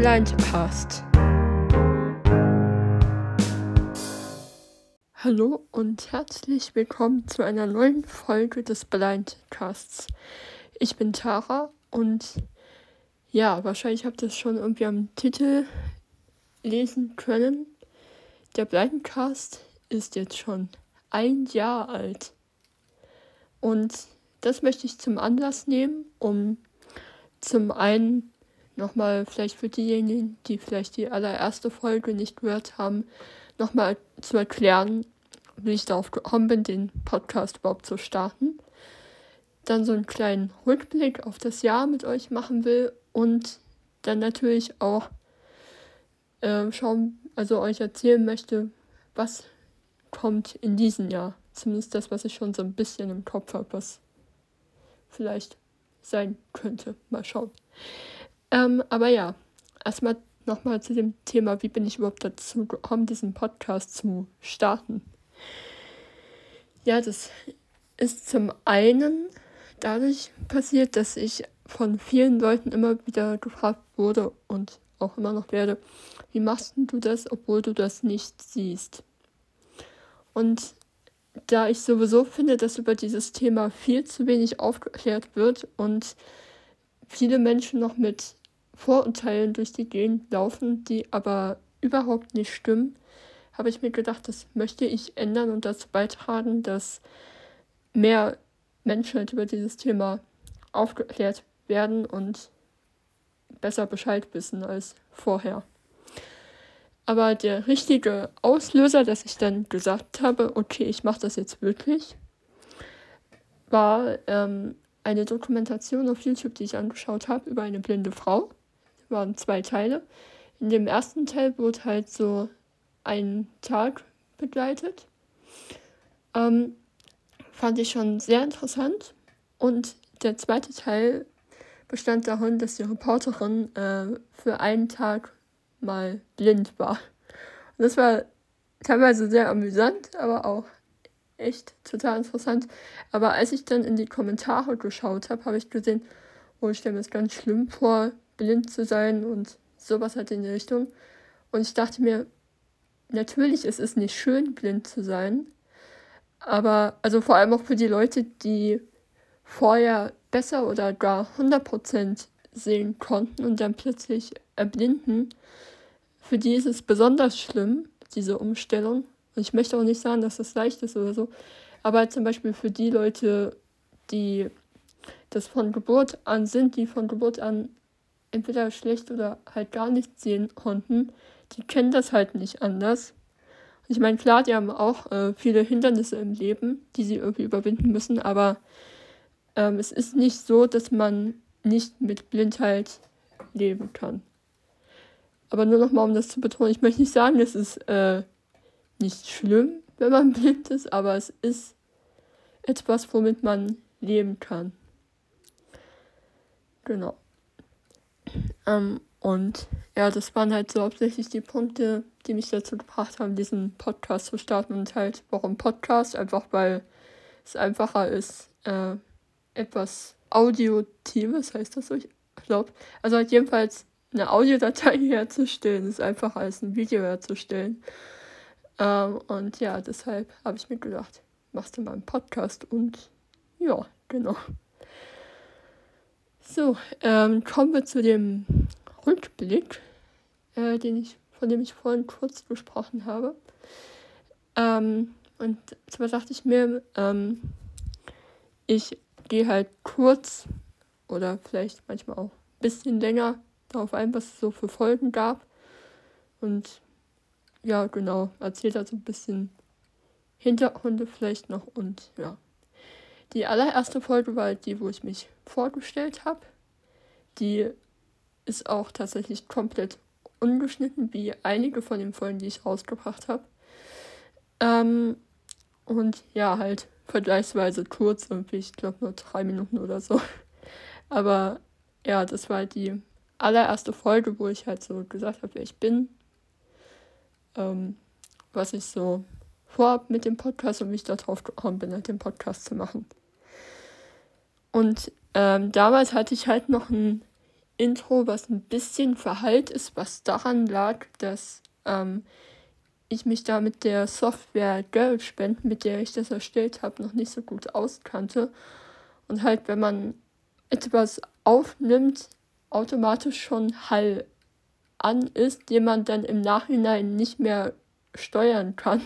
Blindcast. Hallo und herzlich willkommen zu einer neuen Folge des Blindcasts. Ich bin Tara und ja, wahrscheinlich habt ihr es schon irgendwie am Titel lesen können. Der Blindcast ist jetzt schon ein Jahr alt. Und das möchte ich zum Anlass nehmen, um zum einen nochmal vielleicht für diejenigen, die vielleicht die allererste Folge nicht gehört haben, nochmal zu erklären, wie ich darauf gekommen bin, den Podcast überhaupt zu starten. Dann so einen kleinen Rückblick auf das Jahr mit euch machen will und dann natürlich auch äh, schauen, also euch erzählen möchte, was kommt in diesem Jahr. Zumindest das, was ich schon so ein bisschen im Kopf habe, was vielleicht sein könnte. Mal schauen. Ähm, aber ja, erstmal nochmal zu dem Thema, wie bin ich überhaupt dazu gekommen, diesen Podcast zu starten. Ja, das ist zum einen dadurch passiert, dass ich von vielen Leuten immer wieder gefragt wurde und auch immer noch werde, wie machst du das, obwohl du das nicht siehst? Und da ich sowieso finde, dass über dieses Thema viel zu wenig aufgeklärt wird und viele Menschen noch mit Vorurteilen durch die Gegend laufen, die aber überhaupt nicht stimmen, habe ich mir gedacht, das möchte ich ändern und dazu beitragen, dass mehr Menschen über dieses Thema aufgeklärt werden und besser Bescheid wissen als vorher. Aber der richtige Auslöser, dass ich dann gesagt habe, okay, ich mache das jetzt wirklich, war ähm, eine Dokumentation auf YouTube, die ich angeschaut habe über eine blinde Frau. Waren zwei Teile. In dem ersten Teil wurde halt so ein Tag begleitet. Ähm, fand ich schon sehr interessant. Und der zweite Teil bestand darin, dass die Reporterin äh, für einen Tag mal blind war. Und das war teilweise sehr amüsant, aber auch echt total interessant. Aber als ich dann in die Kommentare geschaut habe, habe ich gesehen, oh, ich stelle mir das ganz schlimm vor, blind zu sein und sowas halt in die Richtung. Und ich dachte mir, natürlich ist es nicht schön, blind zu sein. Aber, also vor allem auch für die Leute, die vorher besser oder gar 100% sehen konnten und dann plötzlich erblinden, für die ist es besonders schlimm, diese Umstellung. Und ich möchte auch nicht sagen, dass das leicht ist oder so. Aber zum Beispiel für die Leute, die das von Geburt an sind, die von Geburt an entweder schlecht oder halt gar nicht sehen konnten, die kennen das halt nicht anders. Ich meine, klar, die haben auch äh, viele Hindernisse im Leben, die sie irgendwie überwinden müssen, aber ähm, es ist nicht so, dass man nicht mit Blindheit leben kann. Aber nur nochmal, um das zu betonen, ich möchte nicht sagen, es ist äh, nicht schlimm, wenn man blind ist, aber es ist etwas, womit man leben kann. Genau. Ähm, und ja, das waren halt so hauptsächlich die Punkte, die mich dazu gebracht haben, diesen Podcast zu starten. Und halt, warum Podcast? Einfach weil es einfacher ist, äh, etwas Audiotives, heißt das so? Ich glaube. Also halt jedenfalls eine Audiodatei herzustellen, ist einfacher als ein Video herzustellen. Ähm, und ja, deshalb habe ich mir gedacht, machst du mal einen Podcast und ja, genau. So, ähm, kommen wir zu dem Rückblick, äh, den ich, von dem ich vorhin kurz gesprochen habe. Ähm, und zwar dachte ich mir, ähm, ich gehe halt kurz oder vielleicht manchmal auch ein bisschen länger darauf ein, was es so für Folgen gab. Und ja, genau, erzählt also ein bisschen Hintergründe vielleicht noch und ja. Die allererste Folge war die, wo ich mich vorgestellt habe. Die ist auch tatsächlich komplett ungeschnitten, wie einige von den Folgen, die ich rausgebracht habe. Ähm, und ja, halt vergleichsweise kurz, irgendwie, ich glaube nur drei Minuten oder so. Aber ja, das war die allererste Folge, wo ich halt so gesagt habe, wer ich bin, ähm, was ich so vorhab mit dem Podcast und wie ich darauf gekommen bin, halt den Podcast zu machen. Und ähm, damals hatte ich halt noch ein Intro, was ein bisschen verhallt ist, was daran lag, dass ähm, ich mich da mit der Software GarageBand, mit der ich das erstellt habe, noch nicht so gut auskannte. Und halt, wenn man etwas aufnimmt, automatisch schon Hall an ist, den man dann im Nachhinein nicht mehr steuern kann.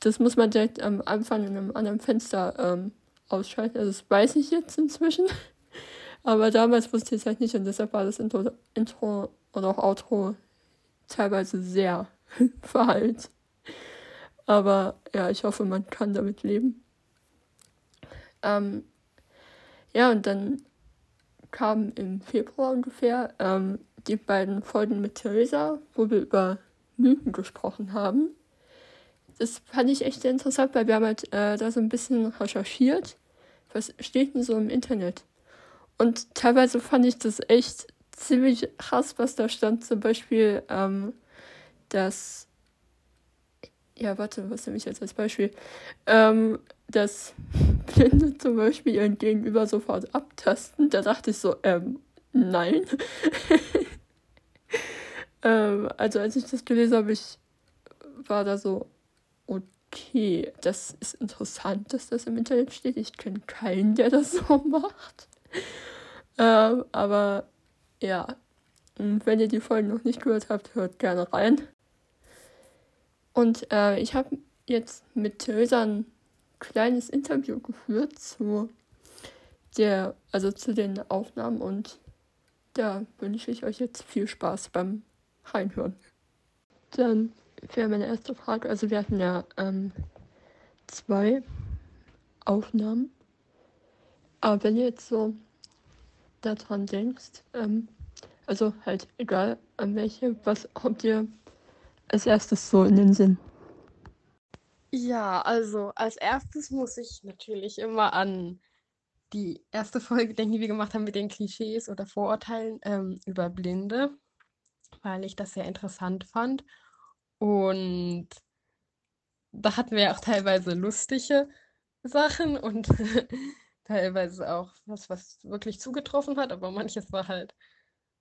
Das muss man direkt am Anfang in einem anderen Fenster ähm, ausschalten. Also das weiß ich jetzt inzwischen. Aber damals wusste ich es halt nicht und deshalb war das Intro, Intro und auch Outro teilweise sehr verhallt. Aber ja, ich hoffe, man kann damit leben. Ähm, ja, und dann kamen im Februar ungefähr ähm, die beiden Folgen mit Theresa, wo wir über Mythen gesprochen haben. Das fand ich echt interessant, weil wir haben halt äh, da so ein bisschen recherchiert, was steht denn so im Internet. Und teilweise fand ich das echt ziemlich krass, was da stand. Zum Beispiel, ähm, dass ja, warte, was nehme ich jetzt als Beispiel? Ähm, dass Blinde zum Beispiel ihren Gegenüber sofort abtasten. Da dachte ich so, ähm, nein. ähm, also als ich das gelesen habe, ich war da so, okay, das ist interessant, dass das im Internet steht. Ich kenne keinen, der das so macht. ähm, aber ja, und wenn ihr die Folgen noch nicht gehört habt, hört gerne rein. Und äh, ich habe jetzt mit Theresa ein kleines Interview geführt zu der, also zu den Aufnahmen und da wünsche ich euch jetzt viel Spaß beim Reinhören. Dann wäre meine erste Frage, also wir hatten ja ähm, zwei Aufnahmen. Aber wenn ihr jetzt so daran denkst, ähm, also halt egal an welche, was habt ihr als erstes so in den Sinn? Ja, also als erstes muss ich natürlich immer an die erste Folge denken, die wir gemacht haben mit den Klischees oder Vorurteilen ähm, über Blinde, weil ich das sehr interessant fand. Und da hatten wir ja auch teilweise lustige Sachen und teilweise auch was, was wirklich zugetroffen hat, aber manches war halt,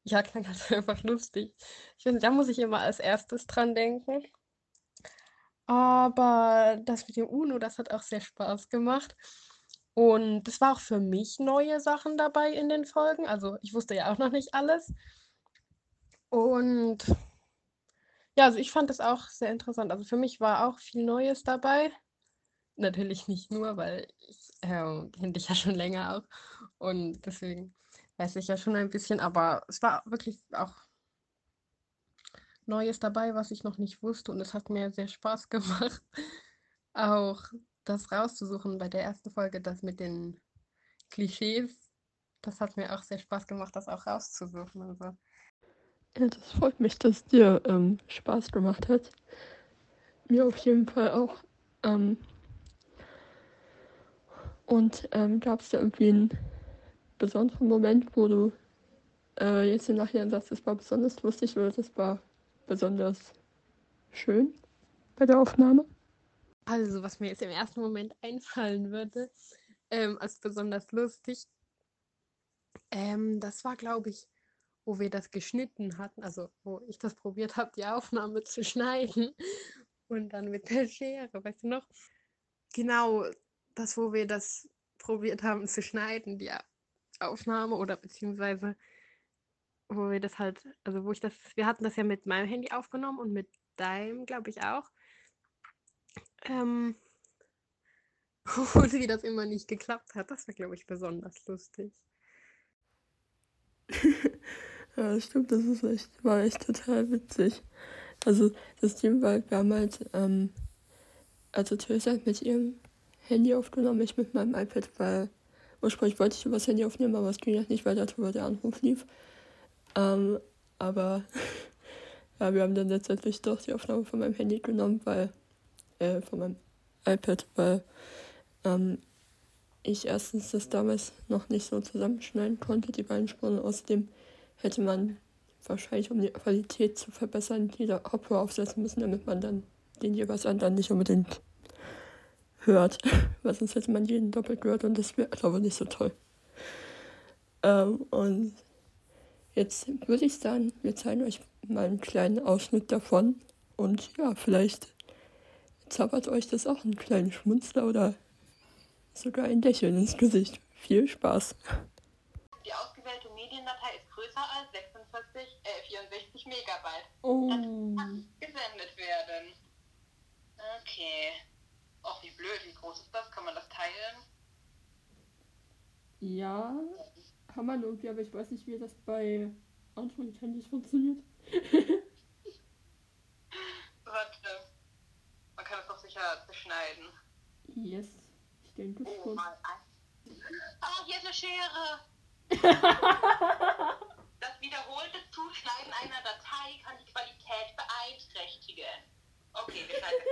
ja, klang halt einfach lustig. Ich finde, da muss ich immer als erstes dran denken. Aber das mit dem UNO, das hat auch sehr Spaß gemacht. Und es war auch für mich neue Sachen dabei in den Folgen. Also ich wusste ja auch noch nicht alles. Und ja, also ich fand das auch sehr interessant. Also für mich war auch viel Neues dabei. Natürlich nicht nur, weil ich äh, kenne dich ja schon länger auch. Und deswegen weiß ich ja schon ein bisschen. Aber es war wirklich auch Neues dabei, was ich noch nicht wusste und es hat mir sehr Spaß gemacht, auch das rauszusuchen bei der ersten Folge, das mit den Klischees. Das hat mir auch sehr Spaß gemacht, das auch rauszusuchen. Also. Ja, das freut mich, dass dir ähm, Spaß gemacht hat. Mir auf jeden Fall auch. Ähm, und ähm, gab es da irgendwie einen besonderen Moment, wo du äh, jetzt im Nachhinein sagst, das war besonders lustig oder das war besonders schön bei der Aufnahme? Also, was mir jetzt im ersten Moment einfallen würde, ähm, als besonders lustig, ähm, das war, glaube ich, wo wir das geschnitten hatten, also wo ich das probiert habe, die Aufnahme zu schneiden und dann mit der Schere, weißt du noch? Genau, das, wo wir das probiert haben zu schneiden, die Aufnahme oder beziehungsweise wo wir das halt, also wo ich das, wir hatten das ja mit meinem Handy aufgenommen und mit deinem, glaube ich, auch. Ähm, und wie das immer nicht geklappt hat, das war, glaube ich, besonders lustig. ja, stimmt, das ist echt, war echt total witzig. Also das Team war, wir haben halt, ähm, also Theresa hat mit ihrem Handy aufgenommen, ich mit meinem iPad, weil ursprünglich wollte ich übers Handy aufnehmen, aber es ging ja nicht, weil darüber der Anruf lief. Ähm, aber ja, wir haben dann letztendlich doch die Aufnahme von meinem Handy genommen, weil, äh, von meinem iPad, weil ähm, ich erstens das damals noch nicht so zusammenschneiden konnte, die beiden Spuren. Außerdem hätte man wahrscheinlich, um die Qualität zu verbessern, die Kopfhörer aufsetzen müssen, damit man dann den jeweils anderen nicht unbedingt hört. Weil sonst hätte man jeden doppelt gehört und das wäre, glaube ich, nicht so toll. Ähm, und jetzt würde ich sagen, wir zeigen euch mal einen kleinen Ausschnitt davon. Und ja, vielleicht zaubert euch das auch einen kleinen Schmunzler oder sogar ein Lächeln ins Gesicht. Viel Spaß. Die ausgewählte Mediendatei ist größer als 46, äh, 64 Megabyte. Oh. Das kann gesendet werden. Okay. Och, wie blöd, wie groß ist das? Kann man das teilen? Ja, kann man irgendwie, aber ich weiß nicht, wie das bei Android-Handys funktioniert. Warte. Man kann es doch sicher beschneiden. Yes, ich denke Oh, schon. mal ein. Oh, hier ist eine Schere. Das wiederholte Zuschneiden einer Datei kann die Qualität beeinträchtigen. Okay, wir schneiden.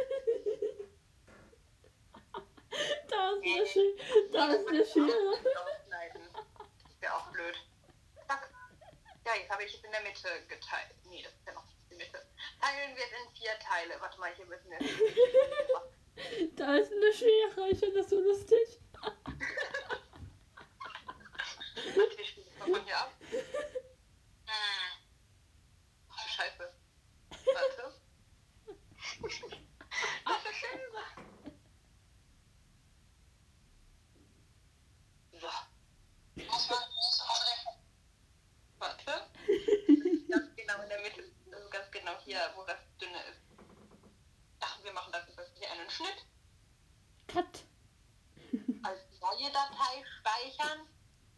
Da ist eine Schere. Da ist eine Schere. Das wäre auch blöd. Zack. Ja, jetzt habe ich es in der Mitte geteilt. Nee, das ist ja noch nicht die Mitte. Teilen wir es in vier Teile. Warte mal, hier müssen wir. Da ist eine Schere. Ich finde das so lustig. Warte, wir spielen mal von hier ab. Hm. Ach, Scheiße. Warte. Das ist Schere. So. Warte. Ganz genau in der Mitte. Das ist ganz genau hier, wo das dünne ist. Ach, wir machen das jetzt hier einen Schnitt. Cut. Als neue Datei speichern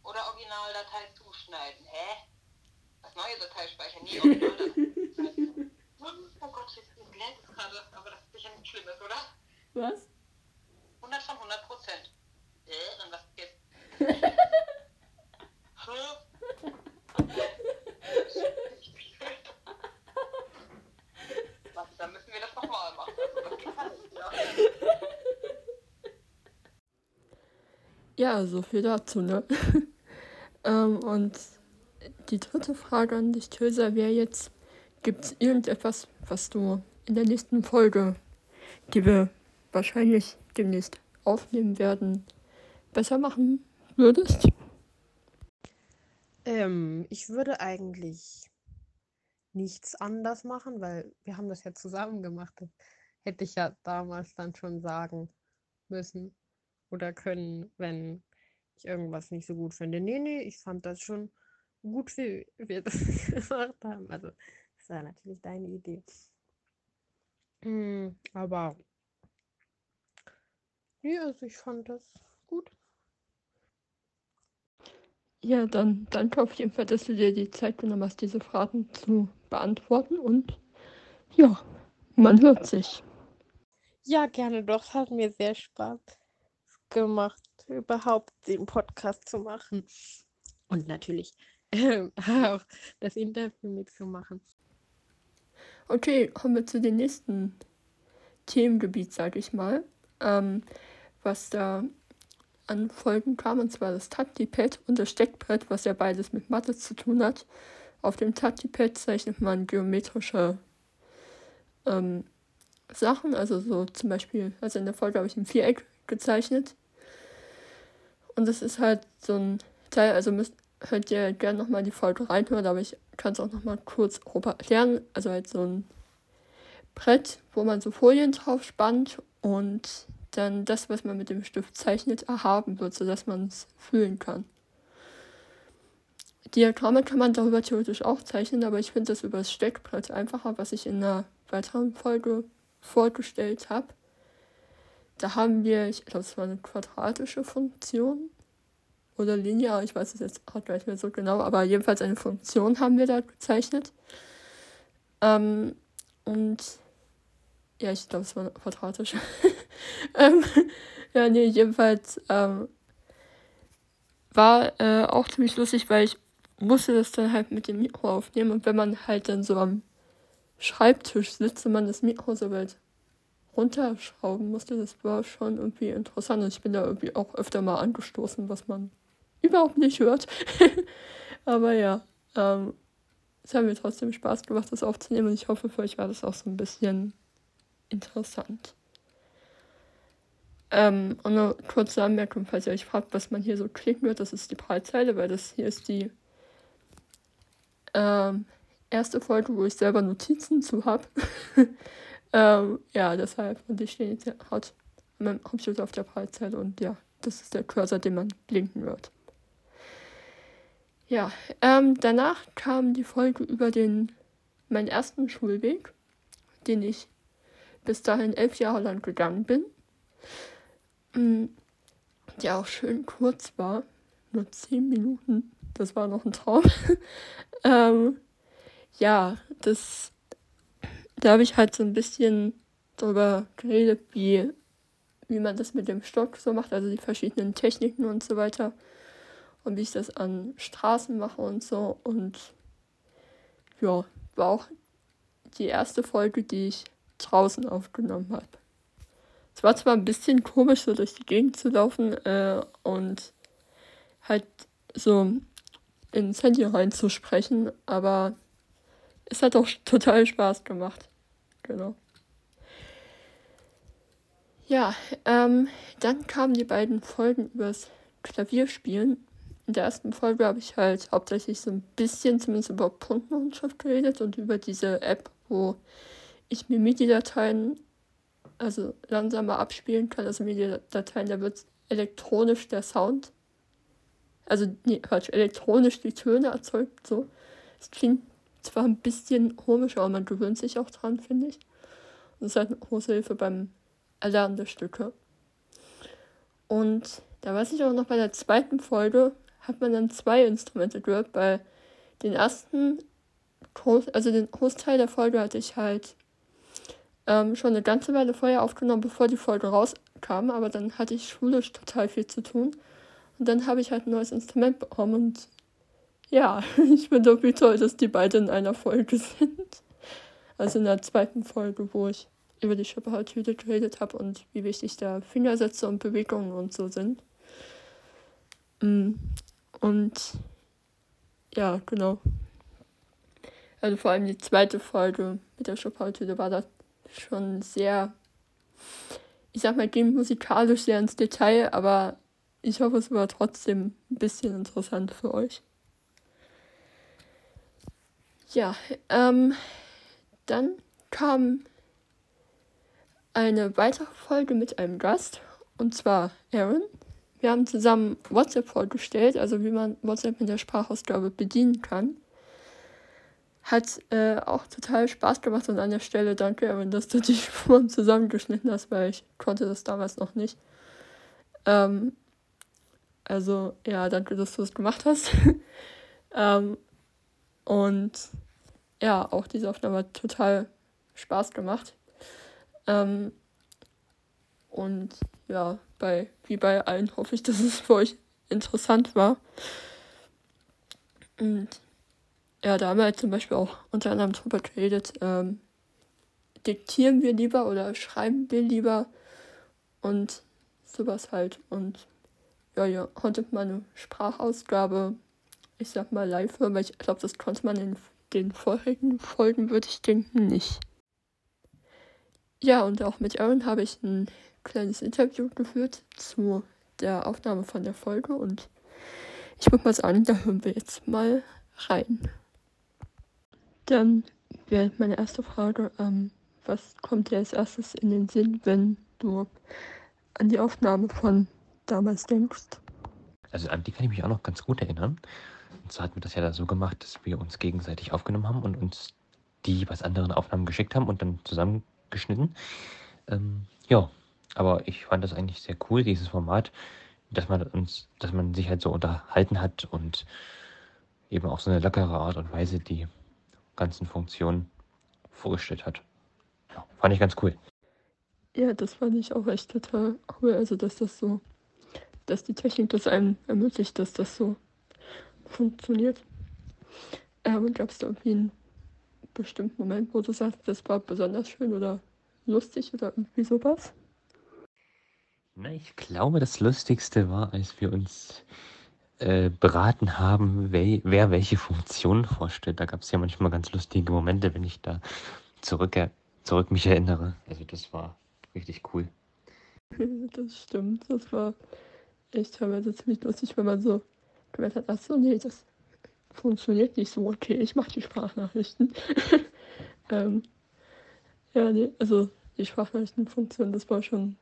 oder Originaldatei zuschneiden. Hä? Als neue Datei speichern, nie Originaldatei zuschneiden. Oh Gott, jetzt bläht es gerade, aber das ist sicher nichts Schlimmes, oder? Was? 100 von 100 Prozent. Äh, und was jetzt? Hä? Warte, dann müssen wir das nochmal machen. Also, das kann ich, ja. Ja, so viel dazu, ne? ähm, und die dritte Frage an dich, Töser, wäre jetzt, gibt es irgendetwas, was du in der nächsten Folge, die wir wahrscheinlich demnächst aufnehmen werden, besser machen würdest? Ähm, ich würde eigentlich nichts anders machen, weil wir haben das ja zusammen gemacht. Das hätte ich ja damals dann schon sagen müssen oder können, wenn ich irgendwas nicht so gut finde. Nee, nee, ich fand das schon gut, wie wir das gemacht haben. Also, das war natürlich deine Idee. Mm, aber, nee, also ich fand das gut. Ja, dann danke auf jeden Fall, dass du dir die Zeit genommen hast, diese Fragen zu beantworten. Und ja, man hört sich. Ja, gerne doch. Hat mir sehr Spaß gemacht, überhaupt den Podcast zu machen. Und natürlich ähm, auch das Interview mitzumachen. Okay, kommen wir zu dem nächsten Themengebiet, sage ich mal, ähm, was da an Folgen kam, und zwar das Tactipad und das Steckbrett, was ja beides mit Mathe zu tun hat. Auf dem Tactipad zeichnet man geometrische ähm, Sachen, also so zum Beispiel, also in der Folge habe ich ein Viereck gezeichnet. Und das ist halt so ein Teil, also müsst, könnt ihr gerne nochmal die Folge reinhören, aber ich kann es auch nochmal kurz grob erklären. Also halt so ein Brett, wo man so Folien drauf spannt und dann das, was man mit dem Stift zeichnet, erhaben wird, sodass man es fühlen kann. Diagramme kann man darüber theoretisch auch zeichnen, aber ich finde das über das Steckbrett einfacher, was ich in einer weiteren Folge vorgestellt habe. Da haben wir, ich glaube, es war eine quadratische Funktion oder linear, ich weiß es jetzt auch gar nicht mehr so genau, aber jedenfalls eine Funktion haben wir da gezeichnet. Ähm, und ja, ich glaube, es war eine quadratische. ähm, ja, nee, jedenfalls ähm, war äh, auch ziemlich lustig, weil ich musste das dann halt mit dem Mikro aufnehmen und wenn man halt dann so am Schreibtisch sitzt und man das Mikro so weit runterschrauben musste, das war schon irgendwie interessant und ich bin da irgendwie auch öfter mal angestoßen, was man überhaupt nicht hört. Aber ja, ähm, es hat mir trotzdem Spaß gemacht, das aufzunehmen und ich hoffe, für euch war das auch so ein bisschen interessant. Ähm, und eine kurze Anmerkung, falls ihr euch fragt, was man hier so klicken wird, das ist die Breitzeile, weil das hier ist die ähm, erste Folge, wo ich selber Notizen zu habe. ähm, ja, deshalb. Und die stehen jetzt halt an meinem Computer auf der Breitseite und ja, das ist der Cursor, den man blinken wird. Ja, ähm, danach kam die Folge über den meinen ersten Schulweg, den ich bis dahin elf Jahre lang gegangen bin. Mm, der auch schön kurz war, nur zehn Minuten. Das war noch ein Traum. ähm, ja, das, da habe ich halt so ein bisschen darüber geredet, wie, wie man das mit dem Stock so macht, also die verschiedenen Techniken und so weiter. Und wie ich das an Straßen mache und so. Und ja, war auch die erste Folge, die ich draußen aufgenommen habe. Es war zwar ein bisschen komisch, so durch die Gegend zu laufen äh, und halt so ins Handy reinzusprechen, aber es hat auch total Spaß gemacht. Genau. Ja, ähm, dann kamen die beiden Folgen übers Klavierspielen. In der ersten Folge habe ich halt hauptsächlich so ein bisschen zumindest über Punktnotenschrift geredet und über diese App, wo ich mir MIDI-Dateien also langsamer abspielen kann, also MIDI-Dateien, da wird elektronisch der Sound, also nee, Quatsch, elektronisch die Töne erzeugt, so. Es klingt zwar ein bisschen komisch, aber man gewöhnt sich auch dran, finde ich. Und es ist halt eine große Hilfe beim Erlernen der Stücke. Und da weiß ich auch noch, bei der zweiten Folge hat man dann zwei Instrumente gehört. Bei den ersten, also den Großteil der Folge hatte ich halt ähm, schon eine ganze Weile vorher aufgenommen, bevor die Folge rauskam, aber dann hatte ich schulisch total viel zu tun. Und dann habe ich halt ein neues Instrument bekommen und ja, ich bin doch wie toll, dass die beiden in einer Folge sind. Also in der zweiten Folge, wo ich über die Schöpfertüte geredet habe und wie wichtig da Fingersätze und Bewegungen und so sind. Mm, und ja, genau. Also vor allem die zweite Folge mit der Schöpfertüte war da schon sehr, ich sag mal, ging musikalisch sehr ins Detail, aber ich hoffe, es war trotzdem ein bisschen interessant für euch. Ja, ähm, dann kam eine weitere Folge mit einem Gast, und zwar Aaron. Wir haben zusammen WhatsApp vorgestellt, also wie man WhatsApp in der Sprachausgabe bedienen kann. Hat äh, auch total Spaß gemacht und an der Stelle danke, Erin, dass du die Spuren zusammengeschnitten hast, weil ich konnte das damals noch nicht. Ähm, also ja, danke, dass du es gemacht hast. ähm, und ja, auch diese Aufnahme hat total Spaß gemacht. Ähm, und ja, bei, wie bei allen hoffe ich, dass es für euch interessant war. Und ja, da haben wir halt zum Beispiel auch unter anderem drüber geredet, ähm, diktieren wir lieber oder schreiben wir lieber und sowas halt. Und ja, ja, heute meine Sprachausgabe, ich sag mal live weil ich glaube, das konnte man in den vorherigen Folgen, würde ich denken, nicht. Ja, und auch mit Aaron habe ich ein kleines Interview geführt zu der Aufnahme von der Folge und ich würde mal sagen, da hören wir jetzt mal rein. Dann wäre meine erste Frage, ähm, was kommt dir als erstes in den Sinn, wenn du an die Aufnahme von damals denkst? Also an die kann ich mich auch noch ganz gut erinnern. Und zwar hatten wir das ja da so gemacht, dass wir uns gegenseitig aufgenommen haben und uns die was anderen Aufnahmen geschickt haben und dann zusammengeschnitten. Ähm, ja, aber ich fand das eigentlich sehr cool, dieses Format, dass man uns, dass man sich halt so unterhalten hat und eben auch so eine lockere Art und Weise die ganzen Funktionen vorgestellt hat. Ja, fand ich ganz cool. Ja, das fand ich auch echt total cool. Also, dass das so, dass die Technik das einem ermöglicht, dass das so funktioniert. Ähm, Gab es da irgendwie einen bestimmten Moment, wo du sagst, das war besonders schön oder lustig oder irgendwie sowas? Na, ich glaube, das Lustigste war, als wir uns äh, beraten haben, wer, wer welche Funktionen vorstellt. Da gab es ja manchmal ganz lustige Momente, wenn ich da zurück, zurück mich erinnere. Also das war richtig cool. Das stimmt, das war echt teilweise ziemlich lustig, wenn man so gemerkt hat, ach so, nee, das funktioniert nicht so. Okay, ich mache die Sprachnachrichten. ähm, ja, nee, also die Sprachnachrichtenfunktion, das war schon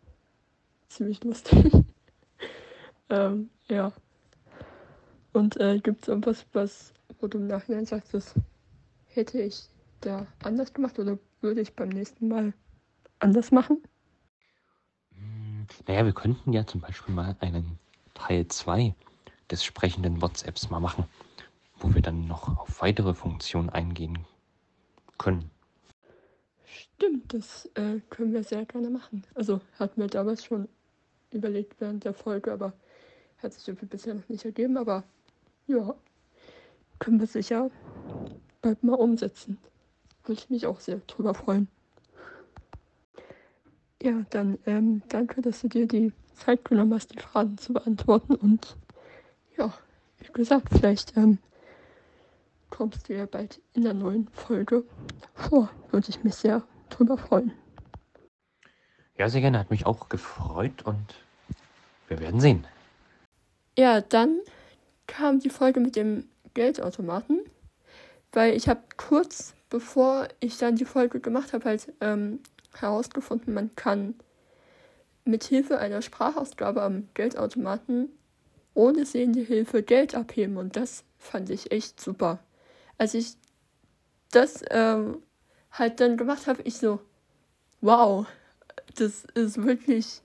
ziemlich lustig. ähm, ja. Und äh, gibt es irgendwas, was, wo du im Nachhinein sagst, das hätte ich da anders gemacht oder würde ich beim nächsten Mal anders machen? Hm, naja, wir könnten ja zum Beispiel mal einen Teil 2 des sprechenden WhatsApps mal machen, wo wir dann noch auf weitere Funktionen eingehen können. Stimmt, das äh, können wir sehr gerne machen. Also hatten wir damals schon überlegt während der Folge, aber hat sich irgendwie bisher noch nicht ergeben. Aber ja, können wir sicher bald mal umsetzen. Würde ich mich auch sehr drüber freuen. Ja, dann ähm, danke, dass du dir die Zeit genommen hast, die Fragen zu beantworten. Und ja, wie gesagt, vielleicht ähm, kommst du ja bald in der neuen Folge vor. Würde ich mich sehr drüber freuen. Ja, sehr gerne. Hat mich auch gefreut und wir werden sehen. Ja, dann kam die Folge mit dem Geldautomaten, weil ich habe kurz bevor ich dann die Folge gemacht habe, halt ähm, herausgefunden, man kann mit Hilfe einer Sprachausgabe am Geldautomaten ohne Hilfe Geld abheben und das fand ich echt super. Als ich das ähm, halt dann gemacht habe, ich so, wow, das ist wirklich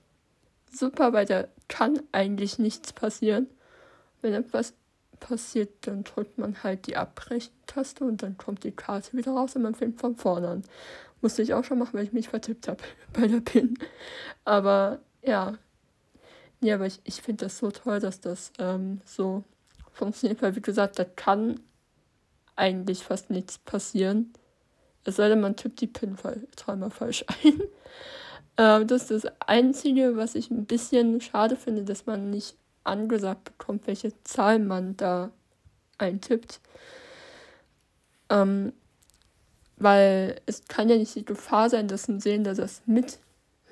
super, weil da kann eigentlich nichts passieren. Wenn etwas passiert, dann drückt man halt die Abbrechen-Taste und dann kommt die Karte wieder raus und man fängt von vorne an. Musste ich auch schon machen, weil ich mich vertippt habe bei der PIN. Aber ja, ja, aber ich, ich finde das so toll, dass das ähm, so funktioniert, weil wie gesagt, da kann eigentlich fast nichts passieren. Es sei denn, man tippt die PIN dreimal falsch ein. Ähm, das ist das Einzige, was ich ein bisschen schade finde, dass man nicht angesagt bekommt, welche Zahl man da eintippt. Ähm, weil es kann ja nicht die Gefahr sein, dass ein Sehender das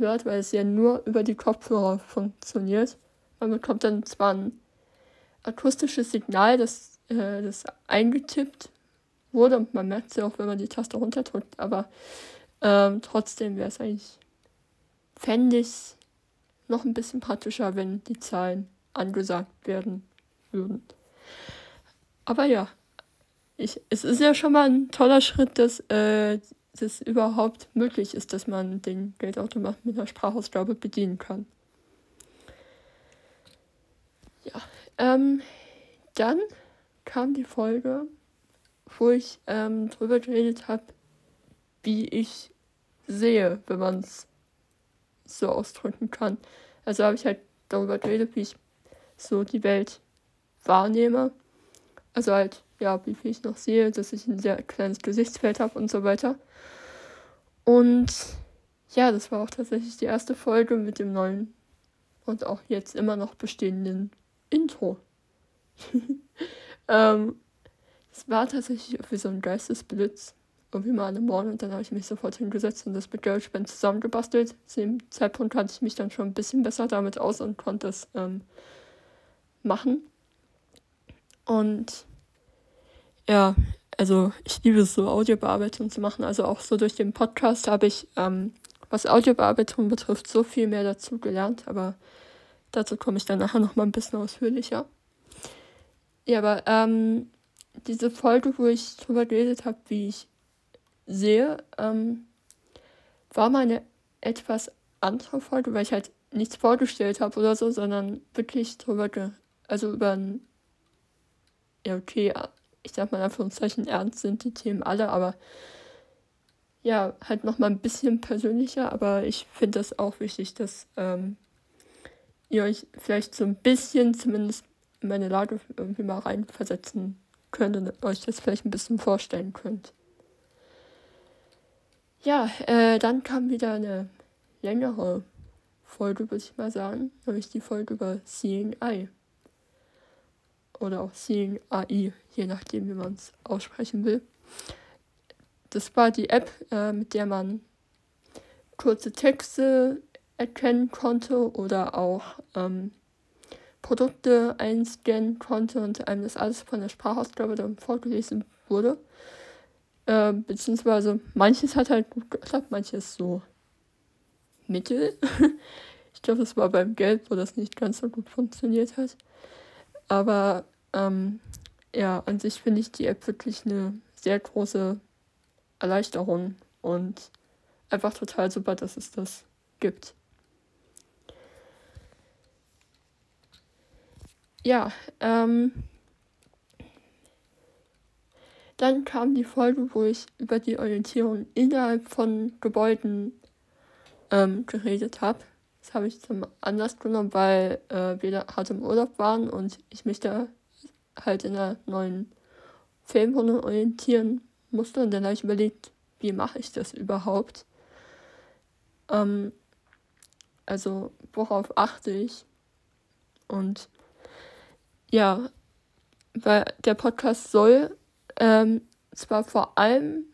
mithört, weil es ja nur über die Kopfhörer funktioniert. Man bekommt dann zwar ein akustisches Signal, das, äh, das eingetippt wurde und man merkt es ja auch, wenn man die Taste runterdrückt, aber ähm, trotzdem wäre es eigentlich, fände ich noch ein bisschen praktischer, wenn die Zahlen angesagt werden würden. Aber ja, ich, es ist ja schon mal ein toller Schritt, dass äh, das überhaupt möglich ist, dass man den Geldautomaten mit einer Sprachausgabe bedienen kann. Ja, ähm, dann kam die Folge, wo ich ähm, drüber geredet habe, wie ich sehe, wenn man es so ausdrücken kann. Also habe ich halt darüber geredet, wie ich so die Welt wahrnehme. Also halt, ja, wie viel ich noch sehe, dass ich ein sehr kleines Gesichtsfeld habe und so weiter. Und ja, das war auch tatsächlich die erste Folge mit dem neuen und auch jetzt immer noch bestehenden Intro. ähm, es war tatsächlich irgendwie so ein Geistesblitz. Irgendwie mal eine Morgen und dann habe ich mich sofort hingesetzt und das mit Girlspend zusammengebastelt. Zu dem Zeitpunkt kannte ich mich dann schon ein bisschen besser damit aus und konnte es ähm, machen. Und ja, also ich liebe es so, Audiobearbeitung zu machen. Also auch so durch den Podcast habe ich, ähm, was Audiobearbeitung betrifft, so viel mehr dazu gelernt. Aber dazu komme ich dann nachher nochmal ein bisschen ausführlicher. Ja, aber ähm, diese Folge, wo ich drüber geredet habe, wie ich sehe, ähm, war mal eine etwas andere Folge, weil ich halt nichts vorgestellt habe oder so, sondern wirklich drüber ge also über ein, ja okay, ich sag mal in Anführungszeichen ernst sind die Themen alle, aber ja, halt nochmal ein bisschen persönlicher, aber ich finde das auch wichtig, dass ähm, ihr euch vielleicht so ein bisschen zumindest in meine Lage irgendwie mal reinversetzen könnt und euch das vielleicht ein bisschen vorstellen könnt. Ja, äh, dann kam wieder eine längere Folge, würde ich mal sagen, nämlich die Folge über Seeing Eye oder auch Seeing AI, je nachdem, wie man es aussprechen will. Das war die App, äh, mit der man kurze Texte erkennen konnte oder auch ähm, Produkte einscannen konnte und einem das alles von der Sprachausgabe dann vorgelesen wurde. Äh, beziehungsweise manches hat halt gut geklappt, manches so mittel. ich glaube, das war beim Geld, wo das nicht ganz so gut funktioniert hat. Aber ähm, ja, an sich finde ich die App wirklich eine sehr große Erleichterung und einfach total super, dass es das gibt. Ja, ähm, dann kam die Folge, wo ich über die Orientierung innerhalb von Gebäuden ähm, geredet habe. Das habe ich zum Anlass genommen, weil äh, wir da hart im Urlaub waren und ich mich da halt in einer neuen Filmrunde orientieren musste. Und dann habe ich überlegt, wie mache ich das überhaupt? Ähm, also worauf achte ich? Und ja, weil der Podcast soll ähm, zwar vor allem,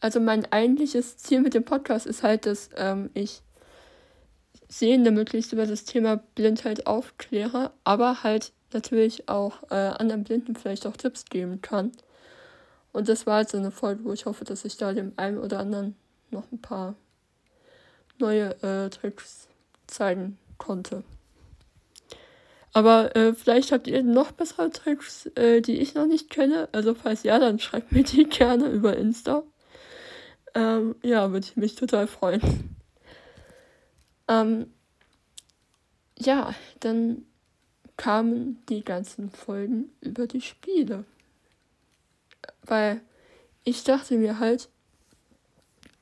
also mein eigentliches Ziel mit dem Podcast ist halt, dass ähm, ich Sehende möglichst über das Thema Blindheit aufkläre, aber halt natürlich auch äh, anderen Blinden vielleicht auch Tipps geben kann. Und das war jetzt eine Folge, wo ich hoffe, dass ich da dem einen oder anderen noch ein paar neue äh, Tricks zeigen konnte. Aber äh, vielleicht habt ihr noch bessere Tricks, äh, die ich noch nicht kenne. Also falls ja, dann schreibt mir die gerne über Insta. Ähm, ja, würde ich mich total freuen. Ähm, ja, dann kamen die ganzen Folgen über die Spiele. Weil ich dachte mir halt,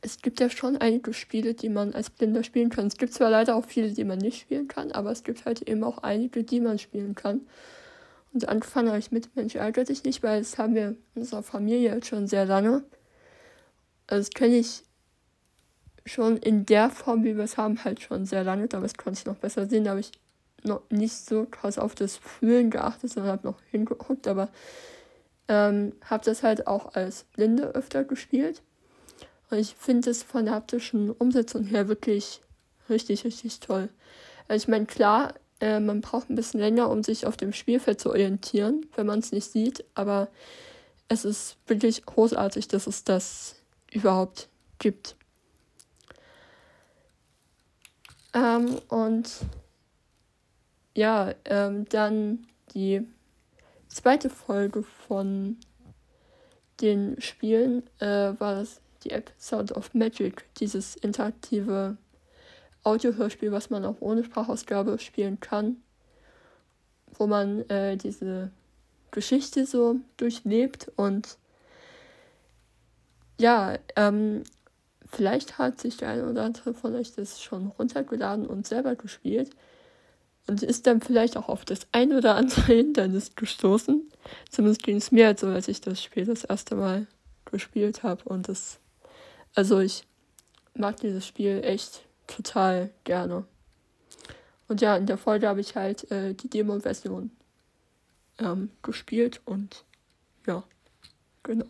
es gibt ja schon einige Spiele, die man als Blinder spielen kann. Es gibt zwar leider auch viele, die man nicht spielen kann, aber es gibt halt eben auch einige, die man spielen kann. Und angefangen habe ich mit Mensch ärgere dich nicht, weil das haben wir in unserer Familie jetzt schon sehr lange. Also das kenne ich schon in der Form, wie wir es haben, halt schon sehr lange. Aber konnte ich noch besser sehen. Da habe ich noch nicht so krass auf das Fühlen geachtet, sondern habe noch hingeguckt. Aber ähm, habe das halt auch als Blinde öfter gespielt. Und ich finde es von der haptischen Umsetzung her wirklich richtig, richtig toll. Also ich meine, klar, äh, man braucht ein bisschen länger, um sich auf dem Spielfeld zu orientieren, wenn man es nicht sieht, aber es ist wirklich großartig, dass es das überhaupt gibt. Ähm, und ja, ähm, dann die zweite Folge von den Spielen äh, war das die App Sound of Magic, dieses interaktive Audiohörspiel, was man auch ohne Sprachausgabe spielen kann, wo man äh, diese Geschichte so durchlebt und ja, ähm, vielleicht hat sich der eine oder andere von euch das schon runtergeladen und selber gespielt und ist dann vielleicht auch auf das ein oder andere Hindernis gestoßen. Zumindest ging es mir halt so, als ich das Spiel das erste Mal gespielt habe und das also ich mag dieses Spiel echt total gerne. Und ja, in der Folge habe ich halt äh, die Demo-Version ähm, gespielt und ja, genau.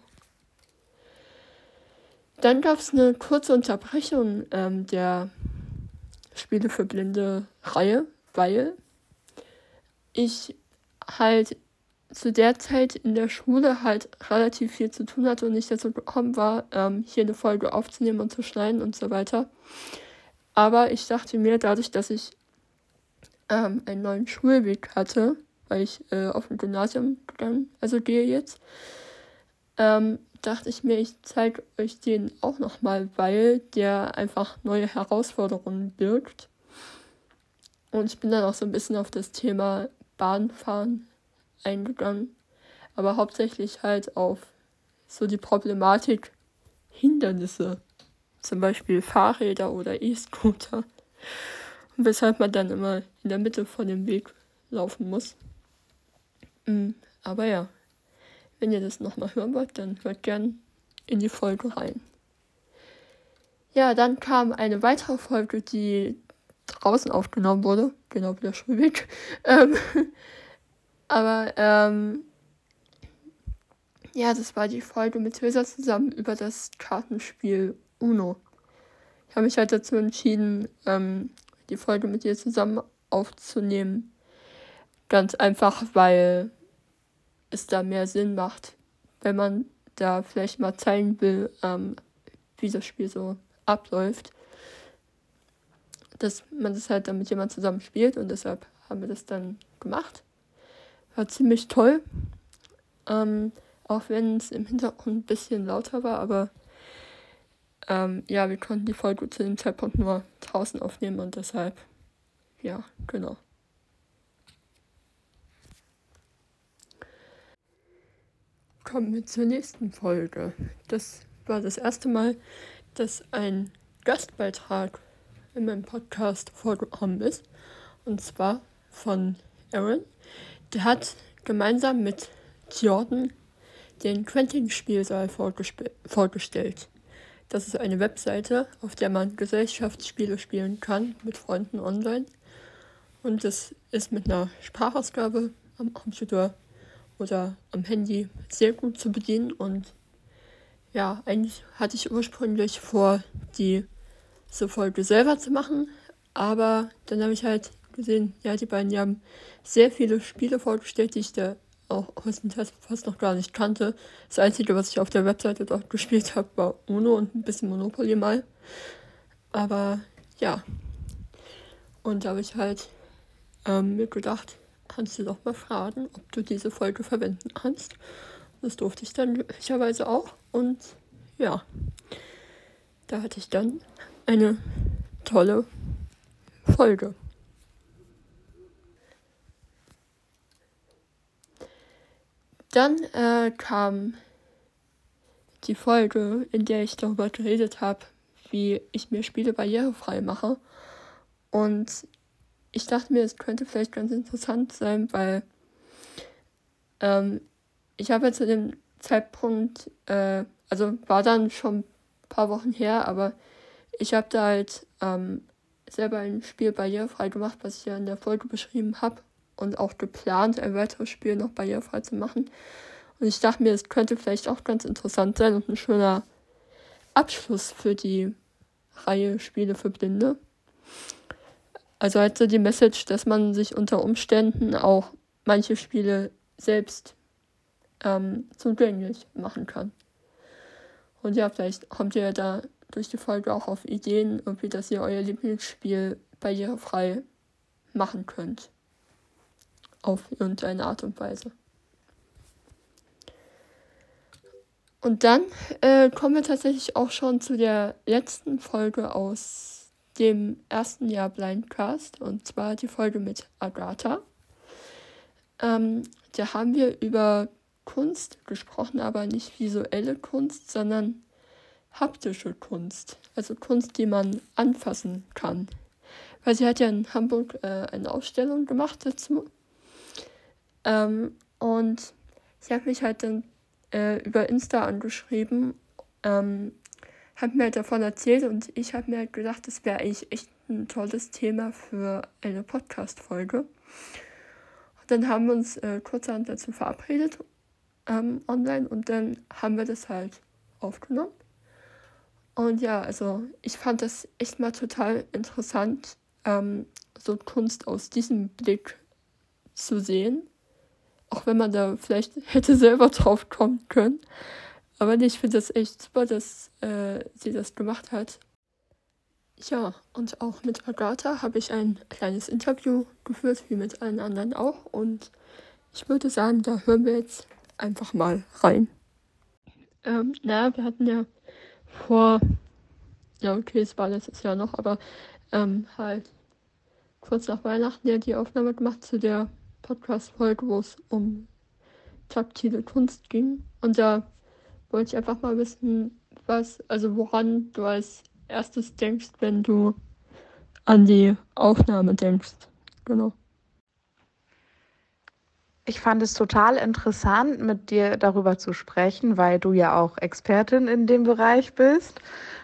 Dann gab es eine kurze Unterbrechung ähm, der Spiele für Blinde Reihe, weil ich halt zu der Zeit in der Schule halt relativ viel zu tun hatte und nicht dazu gekommen war, ähm, hier eine Folge aufzunehmen und zu schneiden und so weiter. Aber ich dachte mir, dadurch, dass ich ähm, einen neuen Schulweg hatte, weil ich äh, auf ein Gymnasium gegangen, also gehe jetzt, ähm, dachte ich mir, ich zeige euch den auch nochmal, weil der einfach neue Herausforderungen birgt. Und ich bin dann auch so ein bisschen auf das Thema Bahnfahren eingegangen, aber hauptsächlich halt auf so die Problematik Hindernisse, zum Beispiel Fahrräder oder E-Scooter, weshalb man dann immer in der Mitte von dem Weg laufen muss. Mm, aber ja, wenn ihr das nochmal hören wollt, dann hört gern in die Folge rein. Ja, dann kam eine weitere Folge, die draußen aufgenommen wurde, genau wie der Schulweg. Ähm, aber ähm, ja, das war die Folge mit Hilsa zusammen über das Kartenspiel Uno. Ich habe mich halt dazu entschieden, ähm, die Folge mit ihr zusammen aufzunehmen, Ganz einfach, weil es da mehr Sinn macht, wenn man da vielleicht mal zeigen will, ähm, wie das Spiel so abläuft. Dass man das halt dann mit jemandem zusammen spielt und deshalb haben wir das dann gemacht. War ziemlich toll. Ähm, auch wenn es im Hintergrund ein bisschen lauter war, aber ähm, ja, wir konnten die Folge zu dem Zeitpunkt nur draußen aufnehmen und deshalb, ja, genau. Kommen wir zur nächsten Folge. Das war das erste Mal, dass ein Gastbeitrag in meinem Podcast vorgekommen ist. Und zwar von Aaron. Der hat gemeinsam mit Jordan den Quentin-Spielsaal vorgestellt. Das ist eine Webseite, auf der man Gesellschaftsspiele spielen kann mit Freunden online. Und das ist mit einer Sprachausgabe am Computer oder am Handy sehr gut zu bedienen. Und ja, eigentlich hatte ich ursprünglich vor, die so Folge selber zu machen. Aber dann habe ich halt gesehen, ja, die beiden die haben sehr viele Spiele vorgestellt, die ich da auch größtenteils fast noch gar nicht kannte. Das Einzige, was ich auf der Webseite dort gespielt habe, war Uno und ein bisschen Monopoly mal. Aber ja. Und da habe ich halt ähm, mir gedacht, kannst du doch mal fragen, ob du diese Folge verwenden kannst. Das durfte ich dann glücklicherweise auch. Und ja, da hatte ich dann eine tolle Folge. Dann äh, kam die Folge, in der ich darüber geredet habe, wie ich mir Spiele barrierefrei mache. Und ich dachte mir, es könnte vielleicht ganz interessant sein, weil ähm, ich habe zu dem Zeitpunkt, äh, also war dann schon ein paar Wochen her, aber ich habe da halt ähm, selber ein Spiel barrierefrei gemacht, was ich ja in der Folge beschrieben habe und auch geplant, ein weiteres Spiel noch barrierefrei zu machen. Und ich dachte mir, es könnte vielleicht auch ganz interessant sein und ein schöner Abschluss für die Reihe Spiele für Blinde. Also halt so die Message, dass man sich unter Umständen auch manche Spiele selbst ähm, zugänglich machen kann. Und ja, vielleicht kommt ihr da durch die Folge auch auf Ideen, irgendwie, dass ihr euer Lieblingsspiel barrierefrei machen könnt auf irgendeine Art und Weise. Und dann äh, kommen wir tatsächlich auch schon zu der letzten Folge aus dem ersten Jahr Blindcast und zwar die Folge mit Agatha. Ähm, da haben wir über Kunst gesprochen, aber nicht visuelle Kunst, sondern haptische Kunst. Also Kunst, die man anfassen kann. Weil sie hat ja in Hamburg äh, eine Ausstellung gemacht dazu. Ähm, und sie hat mich halt dann äh, über Insta angeschrieben, ähm, hat mir halt davon erzählt und ich habe mir halt gedacht, das wäre eigentlich echt ein tolles Thema für eine Podcast-Folge. Dann haben wir uns äh, kurzerhand dazu verabredet ähm, online und dann haben wir das halt aufgenommen. Und ja, also ich fand das echt mal total interessant, ähm, so Kunst aus diesem Blick zu sehen. Auch wenn man da vielleicht hätte selber drauf kommen können. Aber ich finde das echt super, dass äh, sie das gemacht hat. Ja, und auch mit Agatha habe ich ein kleines Interview geführt, wie mit allen anderen auch. Und ich würde sagen, da hören wir jetzt einfach mal rein. Ähm, naja, wir hatten ja vor, ja okay, es war letztes Jahr noch, aber ähm, halt kurz nach Weihnachten ja die Aufnahme gemacht zu der Podcast-Folge, wo es um taktile Kunst ging. Und da wollte ich einfach mal wissen, was, also woran du als erstes denkst, wenn du an die Aufnahme denkst. Genau. Ich fand es total interessant, mit dir darüber zu sprechen, weil du ja auch Expertin in dem Bereich bist.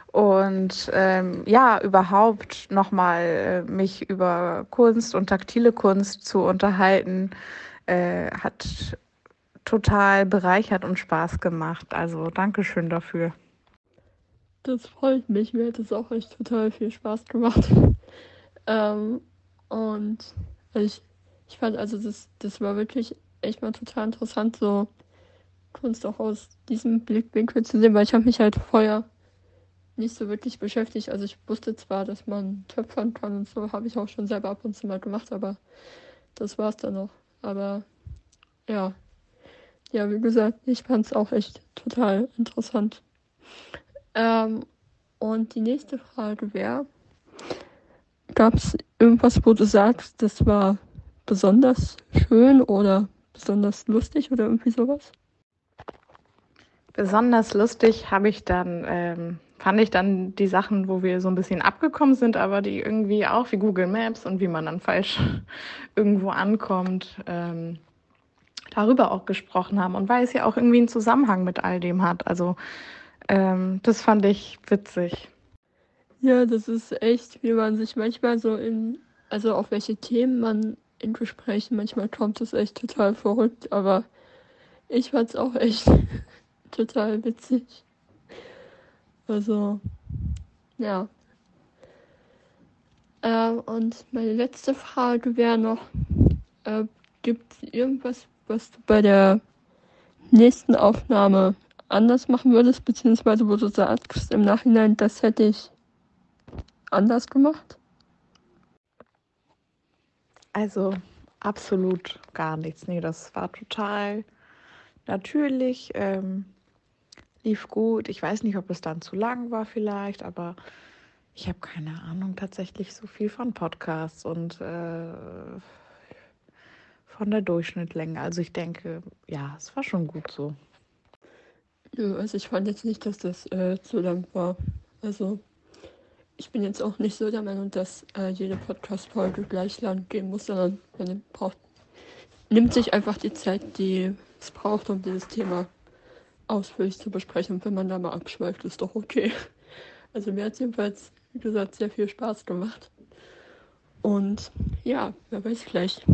Und ähm, ja, überhaupt nochmal äh, mich über Kunst und taktile Kunst zu unterhalten, äh, hat total bereichert und Spaß gemacht. Also Dankeschön dafür. Das freut mich. Mir hat es auch echt total viel Spaß gemacht. ähm, und ich, ich fand also das, das war wirklich echt mal total interessant, so Kunst auch aus diesem Blickwinkel zu sehen, weil ich habe mich halt vorher nicht so wirklich beschäftigt. Also ich wusste zwar, dass man töpfern kann und so, habe ich auch schon selber ab und zu mal gemacht, aber das war es dann noch. Aber ja, ja, wie gesagt, ich fand es auch echt total interessant. Ähm, und die nächste Frage wäre, gab es irgendwas, wo du sagst, das war besonders schön oder besonders lustig oder irgendwie sowas? Besonders lustig habe ich dann, ähm, fand ich dann die Sachen, wo wir so ein bisschen abgekommen sind, aber die irgendwie auch wie Google Maps und wie man dann falsch irgendwo ankommt, ähm, darüber auch gesprochen haben und weil es ja auch irgendwie einen Zusammenhang mit all dem hat. Also ähm, das fand ich witzig. Ja, das ist echt, wie man sich manchmal so in, also auf welche Themen man in Gesprächen manchmal kommt, ist echt total verrückt, aber ich fand es auch echt total witzig. Also, ja. Äh, und meine letzte Frage wäre noch, äh, gibt es irgendwas, was du bei der nächsten Aufnahme anders machen würdest, beziehungsweise wo du sagst im Nachhinein, das hätte ich anders gemacht? Also absolut gar nichts. Nee, das war total natürlich. Ähm, lief gut. Ich weiß nicht, ob es dann zu lang war vielleicht, aber ich habe keine Ahnung tatsächlich so viel von Podcasts und äh, von der Durchschnittlänge. Also ich denke, ja, es war schon gut so. Nö, also ich fand jetzt nicht, dass das äh, zu lang war. Also ich bin jetzt auch nicht so der Meinung, dass äh, jede Podcast-Folge gleich lang gehen muss, sondern man braucht, nimmt sich einfach die Zeit, die es braucht, um dieses Thema ausführlich zu besprechen. Und wenn man da mal abschweift, ist doch okay. Also mir hat es jedenfalls, wie gesagt, sehr viel Spaß gemacht. Und ja, wer weiß, vielleicht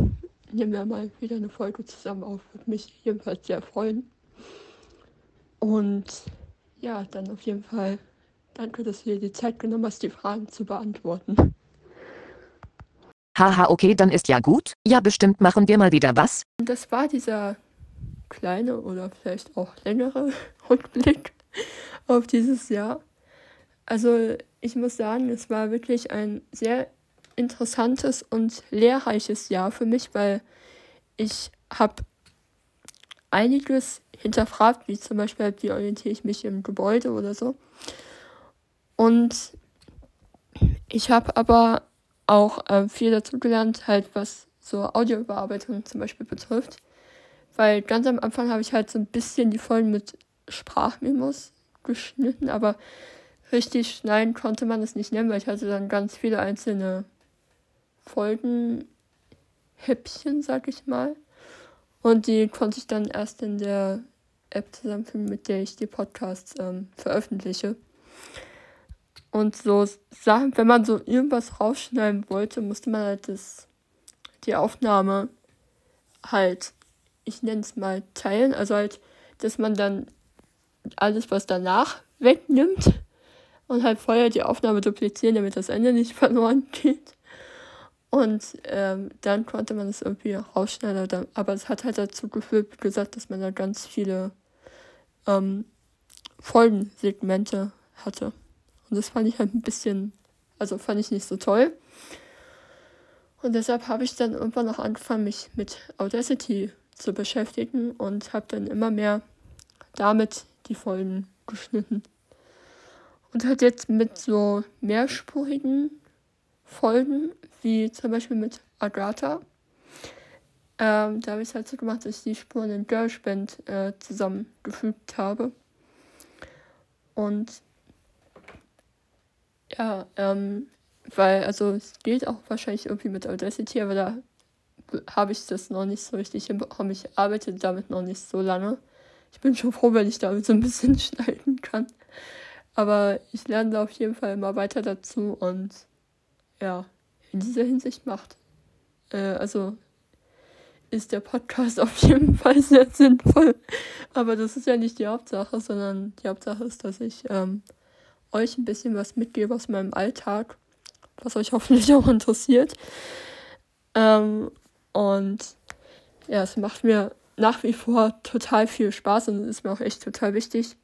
nehmen wir mal wieder eine Folge zusammen auf. Würde mich jedenfalls sehr freuen. Und ja, dann auf jeden Fall danke, dass du dir die Zeit genommen hast, die Fragen zu beantworten. Haha, okay, dann ist ja gut. Ja, bestimmt machen wir mal wieder was. Und das war dieser kleine oder vielleicht auch längere Rückblick auf dieses Jahr. Also ich muss sagen, es war wirklich ein sehr interessantes und lehrreiches Jahr für mich, weil ich habe einiges hinterfragt, wie zum Beispiel, wie orientiere ich mich im Gebäude oder so. Und ich habe aber auch äh, viel dazu gelernt, halt was so Audioüberarbeitung zum Beispiel betrifft. Weil ganz am Anfang habe ich halt so ein bisschen die Folgen mit Sprachmemos geschnitten, aber richtig schneiden konnte man es nicht nennen, weil ich hatte dann ganz viele einzelne Folgenhäppchen, sag ich mal. Und die konnte ich dann erst in der App zusammenfügen, mit der ich die Podcasts ähm, veröffentliche. Und so Sachen, wenn man so irgendwas rausschneiden wollte, musste man halt das, die Aufnahme halt, ich nenne es mal, teilen. Also halt, dass man dann alles, was danach wegnimmt und halt vorher die Aufnahme duplizieren, damit das Ende nicht verloren geht. Und ähm, dann konnte man es irgendwie rausschneiden, aber es hat halt dazu geführt, wie gesagt, dass man da ganz viele ähm, Folgensegmente hatte. Und das fand ich halt ein bisschen, also fand ich nicht so toll. Und deshalb habe ich dann irgendwann noch angefangen, mich mit Audacity zu beschäftigen und habe dann immer mehr damit die Folgen geschnitten. Und halt jetzt mit so mehrspurigen Folgen, wie zum Beispiel mit Agatha. Ähm, da habe ich es halt so gemacht, dass ich die Spuren in GarageBand äh, zusammengefügt habe. Und ja, ähm, weil, also es geht auch wahrscheinlich irgendwie mit Audacity, aber da habe ich das noch nicht so richtig hinbekommen. Ich arbeite damit noch nicht so lange. Ich bin schon froh, wenn ich damit so ein bisschen schneiden kann. Aber ich lerne da auf jeden Fall immer weiter dazu und ja, in dieser Hinsicht macht. Äh, also ist der Podcast auf jeden Fall sehr sinnvoll. Aber das ist ja nicht die Hauptsache, sondern die Hauptsache ist, dass ich ähm, euch ein bisschen was mitgebe aus meinem Alltag, was euch hoffentlich auch interessiert. Ähm, Und ja, es macht mir nach wie vor total viel Spaß und ist mir auch echt total wichtig.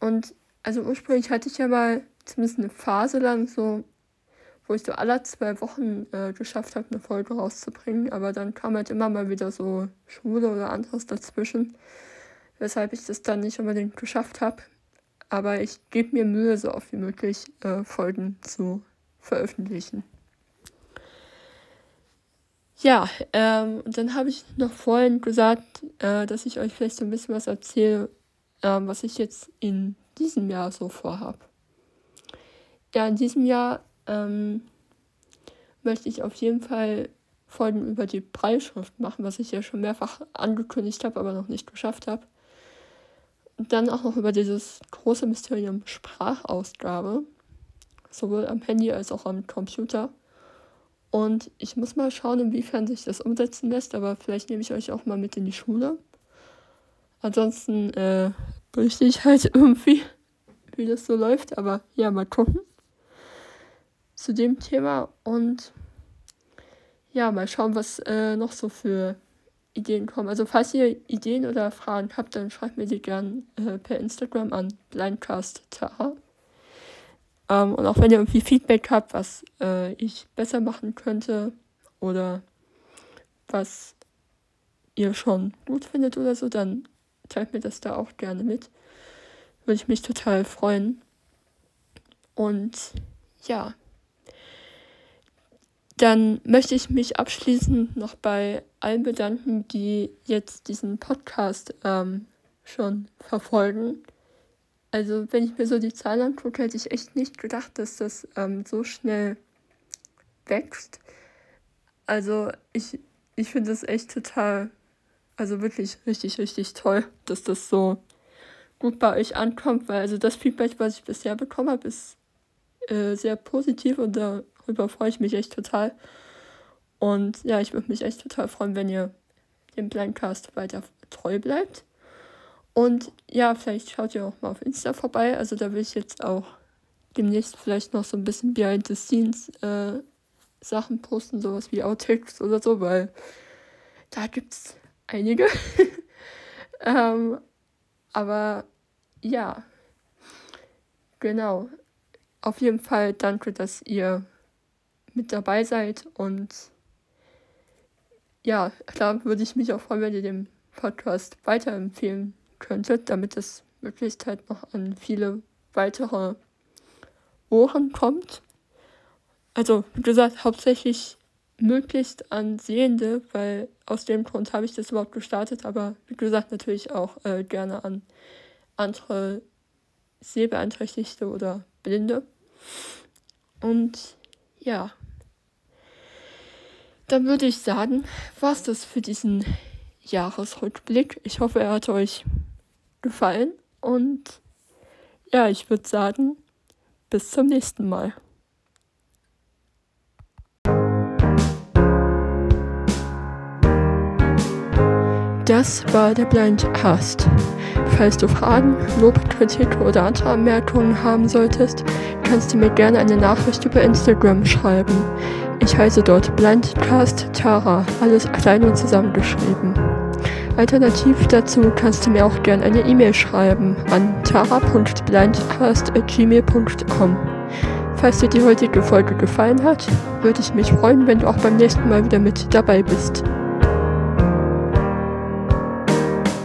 Und also ursprünglich hatte ich ja mal zumindest eine Phase lang so, wo ich so alle zwei Wochen äh, geschafft habe, eine Folge rauszubringen. Aber dann kam halt immer mal wieder so Schule oder anderes dazwischen, weshalb ich das dann nicht unbedingt geschafft habe. Aber ich gebe mir Mühe, so oft wie möglich äh, Folgen zu veröffentlichen. Ja, ähm, dann habe ich noch vorhin gesagt, äh, dass ich euch vielleicht so ein bisschen was erzähle, ähm, was ich jetzt in diesem Jahr so vorhabe. Ja, in diesem Jahr ähm, möchte ich auf jeden Fall Folgen über die Breitschrift machen, was ich ja schon mehrfach angekündigt habe, aber noch nicht geschafft habe. Dann auch noch über dieses große Mysterium Sprachausgabe, sowohl am Handy als auch am Computer. Und ich muss mal schauen, inwiefern sich das umsetzen lässt, aber vielleicht nehme ich euch auch mal mit in die Schule. Ansonsten äh, berichte ich halt irgendwie, wie das so läuft, aber ja, mal gucken zu dem Thema und ja, mal schauen, was äh, noch so für Ideen kommen. Also falls ihr Ideen oder Fragen habt, dann schreibt mir die gern äh, per Instagram an blindcast.tara. Ähm, und auch wenn ihr irgendwie Feedback habt, was äh, ich besser machen könnte oder was ihr schon gut findet oder so, dann teilt mir das da auch gerne mit. Würde ich mich total freuen. Und ja, dann möchte ich mich abschließend noch bei allen bedanken, die jetzt diesen Podcast ähm, schon verfolgen. Also wenn ich mir so die Zahlen angucke, hätte ich echt nicht gedacht, dass das ähm, so schnell wächst. Also ich, ich finde es echt total, also wirklich richtig, richtig toll, dass das so gut bei euch ankommt, weil also das Feedback, was ich bisher bekommen habe, ist äh, sehr positiv und darüber freue ich mich echt total. Und ja, ich würde mich echt total freuen, wenn ihr dem Blindcast weiter treu bleibt. Und ja, vielleicht schaut ihr auch mal auf Insta vorbei. Also da will ich jetzt auch demnächst vielleicht noch so ein bisschen Behind the Scenes äh, Sachen posten, sowas wie Outtakes oder so, weil da gibt es einige. ähm, aber ja, genau. Auf jeden Fall danke, dass ihr mit dabei seid und ja, klar würde ich mich auch freuen, wenn ihr den Podcast weiterempfehlen könntet, damit es möglichst halt noch an viele weitere Ohren kommt. Also, wie gesagt, hauptsächlich möglichst an Sehende, weil aus dem Grund habe ich das überhaupt gestartet, aber wie gesagt, natürlich auch äh, gerne an andere Sehbeeinträchtigte oder Blinde. Und ja, dann würde ich sagen, war es das für diesen Jahresrückblick. Ich hoffe, er hat euch gefallen. Und ja, ich würde sagen, bis zum nächsten Mal. Das war der Blind Cast. Falls du Fragen, Lob, Kritik oder andere Anmerkungen haben solltest, kannst du mir gerne eine Nachricht über Instagram schreiben. Ich heiße dort Blindcast Tara, alles klein und zusammengeschrieben. Alternativ dazu kannst du mir auch gerne eine E-Mail schreiben an tara.blindcast.gmail.com. Falls dir die heutige Folge gefallen hat, würde ich mich freuen, wenn du auch beim nächsten Mal wieder mit dabei bist.